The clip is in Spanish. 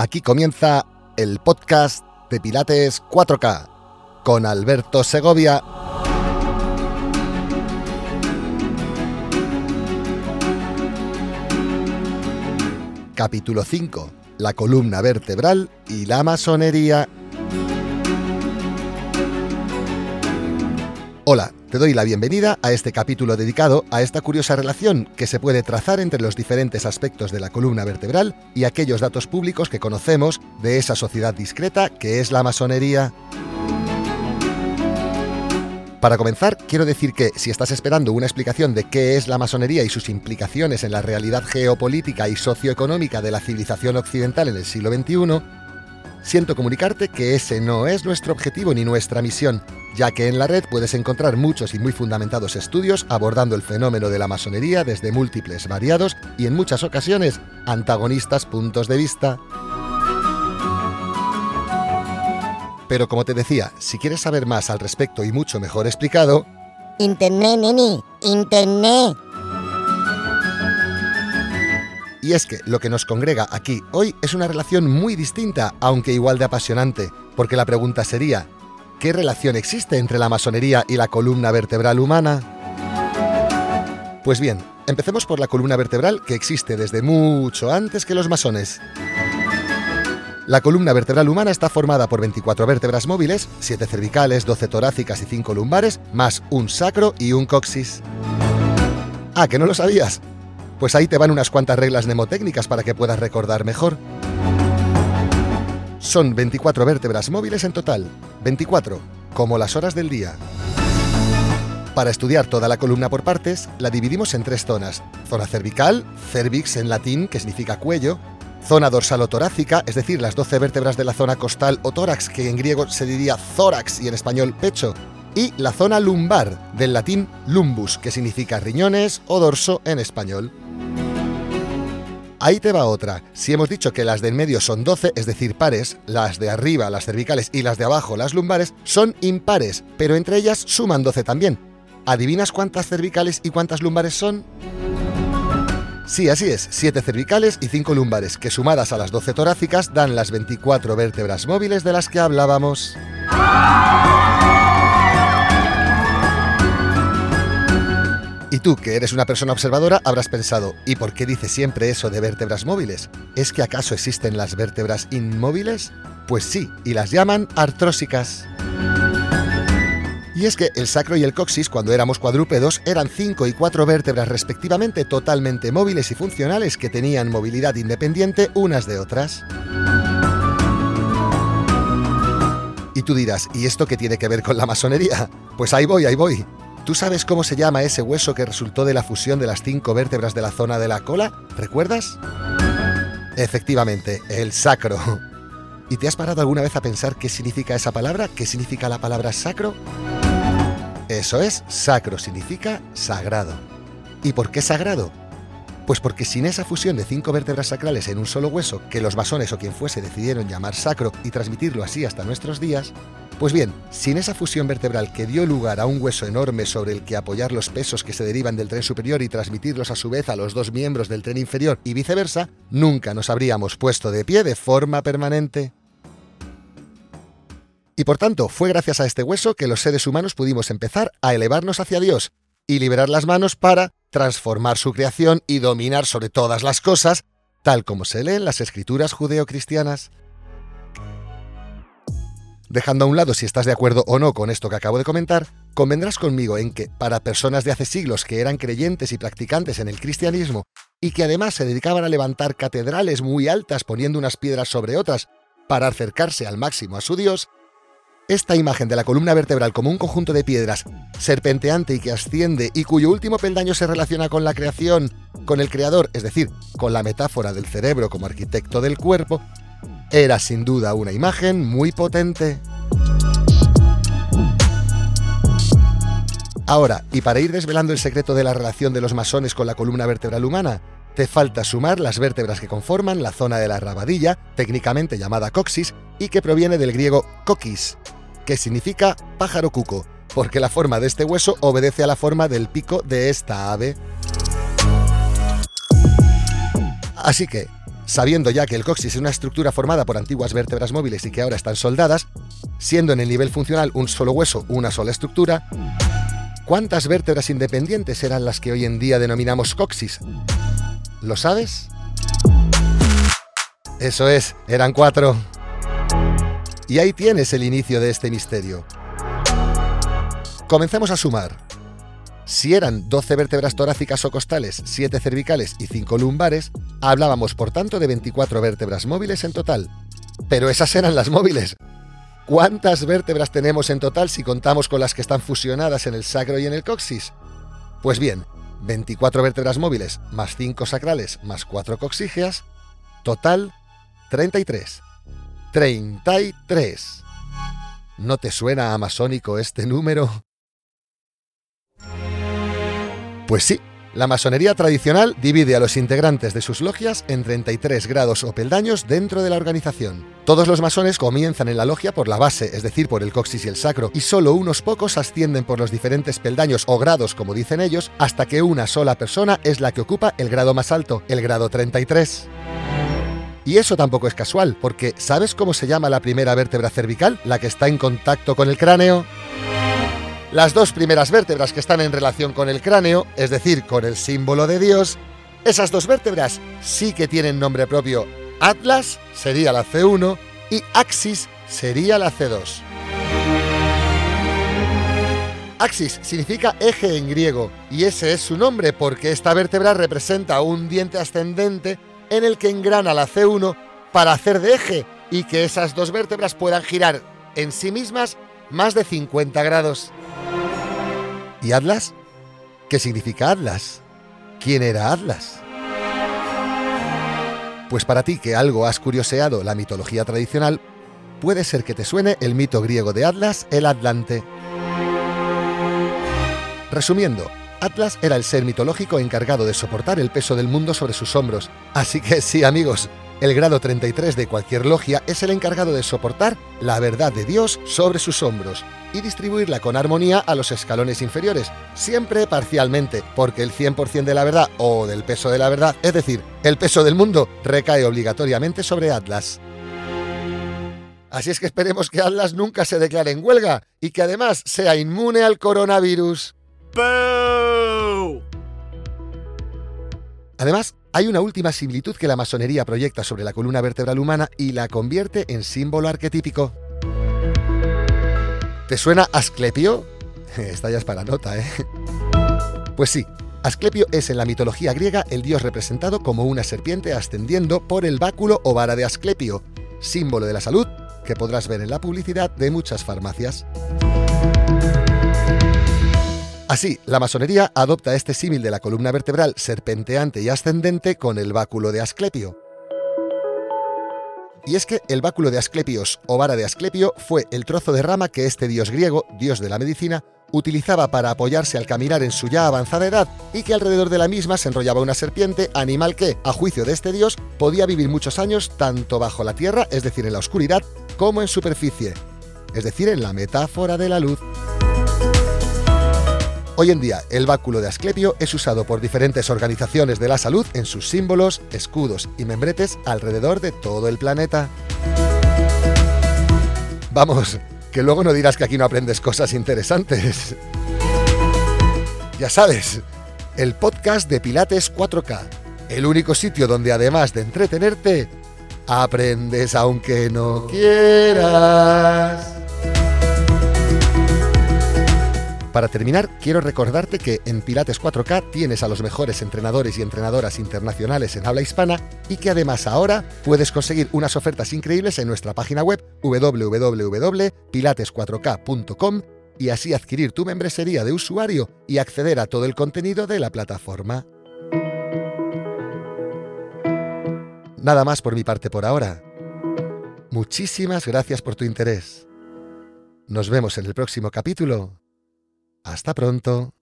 Aquí comienza el podcast de Pilates 4K con Alberto Segovia. Capítulo 5. La columna vertebral y la masonería. Hola, te doy la bienvenida a este capítulo dedicado a esta curiosa relación que se puede trazar entre los diferentes aspectos de la columna vertebral y aquellos datos públicos que conocemos de esa sociedad discreta que es la masonería. Para comenzar, quiero decir que si estás esperando una explicación de qué es la masonería y sus implicaciones en la realidad geopolítica y socioeconómica de la civilización occidental en el siglo XXI, siento comunicarte que ese no es nuestro objetivo ni nuestra misión, ya que en la red puedes encontrar muchos y muy fundamentados estudios abordando el fenómeno de la masonería desde múltiples, variados y en muchas ocasiones antagonistas puntos de vista. Pero como te decía, si quieres saber más al respecto y mucho mejor explicado... Internet, neni, Internet. Y es que lo que nos congrega aquí hoy es una relación muy distinta, aunque igual de apasionante, porque la pregunta sería, ¿qué relación existe entre la masonería y la columna vertebral humana? Pues bien, empecemos por la columna vertebral que existe desde mucho antes que los masones. La columna vertebral humana está formada por 24 vértebras móviles, 7 cervicales, 12 torácicas y 5 lumbares, más un sacro y un coxis. Ah, ¿que no lo sabías? Pues ahí te van unas cuantas reglas mnemotécnicas para que puedas recordar mejor. Son 24 vértebras móviles en total, 24, como las horas del día. Para estudiar toda la columna por partes, la dividimos en tres zonas. Zona cervical, cervix en latín, que significa cuello, zona dorsal o torácica, es decir, las 12 vértebras de la zona costal o tórax, que en griego se diría thorax y en español pecho, y la zona lumbar, del latín lumbus, que significa riñones o dorso en español. Ahí te va otra. Si hemos dicho que las del medio son 12, es decir, pares, las de arriba, las cervicales y las de abajo, las lumbares, son impares, pero entre ellas suman 12 también. ¿Adivinas cuántas cervicales y cuántas lumbares son? Sí, así es, 7 cervicales y 5 lumbares, que sumadas a las 12 torácicas dan las 24 vértebras móviles de las que hablábamos. Y tú, que eres una persona observadora, habrás pensado, ¿y por qué dice siempre eso de vértebras móviles? ¿Es que acaso existen las vértebras inmóviles? Pues sí, y las llaman artrósicas. Y es que el sacro y el coxis, cuando éramos cuadrúpedos, eran 5 y 4 vértebras respectivamente totalmente móviles y funcionales que tenían movilidad independiente unas de otras. Y tú dirás, ¿y esto qué tiene que ver con la masonería? Pues ahí voy, ahí voy. ¿Tú sabes cómo se llama ese hueso que resultó de la fusión de las cinco vértebras de la zona de la cola? ¿Recuerdas? Efectivamente, el sacro. ¿Y te has parado alguna vez a pensar qué significa esa palabra? ¿Qué significa la palabra sacro? Eso es, sacro significa sagrado. ¿Y por qué sagrado? Pues porque sin esa fusión de cinco vértebras sacrales en un solo hueso, que los masones o quien fuese decidieron llamar sacro y transmitirlo así hasta nuestros días, pues bien, sin esa fusión vertebral que dio lugar a un hueso enorme sobre el que apoyar los pesos que se derivan del tren superior y transmitirlos a su vez a los dos miembros del tren inferior y viceversa, nunca nos habríamos puesto de pie de forma permanente. Y por tanto, fue gracias a este hueso que los seres humanos pudimos empezar a elevarnos hacia Dios y liberar las manos para transformar su creación y dominar sobre todas las cosas, tal como se lee en las escrituras judeocristianas. Dejando a un lado si estás de acuerdo o no con esto que acabo de comentar, convendrás conmigo en que, para personas de hace siglos que eran creyentes y practicantes en el cristianismo, y que además se dedicaban a levantar catedrales muy altas poniendo unas piedras sobre otras para acercarse al máximo a su Dios, esta imagen de la columna vertebral como un conjunto de piedras serpenteante y que asciende y cuyo último peldaño se relaciona con la creación, con el creador, es decir, con la metáfora del cerebro como arquitecto del cuerpo, era sin duda una imagen muy potente. Ahora, y para ir desvelando el secreto de la relación de los masones con la columna vertebral humana, te falta sumar las vértebras que conforman la zona de la rabadilla, técnicamente llamada coxis, y que proviene del griego coquis, que significa pájaro cuco, porque la forma de este hueso obedece a la forma del pico de esta ave. Así que, sabiendo ya que el coxis es una estructura formada por antiguas vértebras móviles y que ahora están soldadas, siendo en el nivel funcional un solo hueso, una sola estructura, ¿cuántas vértebras independientes eran las que hoy en día denominamos coxis? ¿Lo sabes? Eso es, eran cuatro. Y ahí tienes el inicio de este misterio. Comencemos a sumar. Si eran 12 vértebras torácicas o costales, 7 cervicales y 5 lumbares, hablábamos por tanto de 24 vértebras móviles en total. Pero esas eran las móviles. ¿Cuántas vértebras tenemos en total si contamos con las que están fusionadas en el sacro y en el coxis? Pues bien, 24 vértebras móviles más 5 sacrales más 4 coxígeas, total 33. 33. ¿No te suena a masónico este número? Pues sí, la masonería tradicional divide a los integrantes de sus logias en 33 grados o peldaños dentro de la organización. Todos los masones comienzan en la logia por la base, es decir, por el coxis y el sacro, y solo unos pocos ascienden por los diferentes peldaños o grados, como dicen ellos, hasta que una sola persona es la que ocupa el grado más alto, el grado 33. Y eso tampoco es casual, porque ¿sabes cómo se llama la primera vértebra cervical, la que está en contacto con el cráneo? Las dos primeras vértebras que están en relación con el cráneo, es decir, con el símbolo de Dios, esas dos vértebras sí que tienen nombre propio. Atlas sería la C1 y Axis sería la C2. Axis significa eje en griego y ese es su nombre porque esta vértebra representa un diente ascendente en el que engrana la C1 para hacer de eje y que esas dos vértebras puedan girar en sí mismas más de 50 grados. ¿Y Atlas? ¿Qué significa Atlas? ¿Quién era Atlas? Pues para ti que algo has curioseado la mitología tradicional, puede ser que te suene el mito griego de Atlas, el Atlante. Resumiendo, Atlas era el ser mitológico encargado de soportar el peso del mundo sobre sus hombros. Así que sí, amigos, el grado 33 de cualquier logia es el encargado de soportar la verdad de Dios sobre sus hombros y distribuirla con armonía a los escalones inferiores, siempre parcialmente, porque el 100% de la verdad o del peso de la verdad, es decir, el peso del mundo, recae obligatoriamente sobre Atlas. Así es que esperemos que Atlas nunca se declare en huelga y que además sea inmune al coronavirus. Además, hay una última similitud que la masonería proyecta sobre la columna vertebral humana y la convierte en símbolo arquetípico. ¿Te suena Asclepio? Esta ya es para nota, ¿eh? Pues sí, Asclepio es en la mitología griega el dios representado como una serpiente ascendiendo por el báculo o vara de Asclepio, símbolo de la salud que podrás ver en la publicidad de muchas farmacias. Así, la masonería adopta este símil de la columna vertebral serpenteante y ascendente con el báculo de Asclepio. Y es que el báculo de Asclepios o vara de Asclepio fue el trozo de rama que este dios griego, dios de la medicina, utilizaba para apoyarse al caminar en su ya avanzada edad y que alrededor de la misma se enrollaba una serpiente, animal que, a juicio de este dios, podía vivir muchos años tanto bajo la tierra, es decir, en la oscuridad, como en superficie, es decir, en la metáfora de la luz. Hoy en día, el báculo de Asclepio es usado por diferentes organizaciones de la salud en sus símbolos, escudos y membretes alrededor de todo el planeta. Vamos, que luego no dirás que aquí no aprendes cosas interesantes. Ya sabes, el podcast de Pilates 4K, el único sitio donde además de entretenerte, aprendes aunque no quieras. Para terminar, quiero recordarte que en Pilates 4K tienes a los mejores entrenadores y entrenadoras internacionales en habla hispana y que además ahora puedes conseguir unas ofertas increíbles en nuestra página web www.pilates4k.com y así adquirir tu membresía de usuario y acceder a todo el contenido de la plataforma. Nada más por mi parte por ahora. Muchísimas gracias por tu interés. Nos vemos en el próximo capítulo hasta pronto.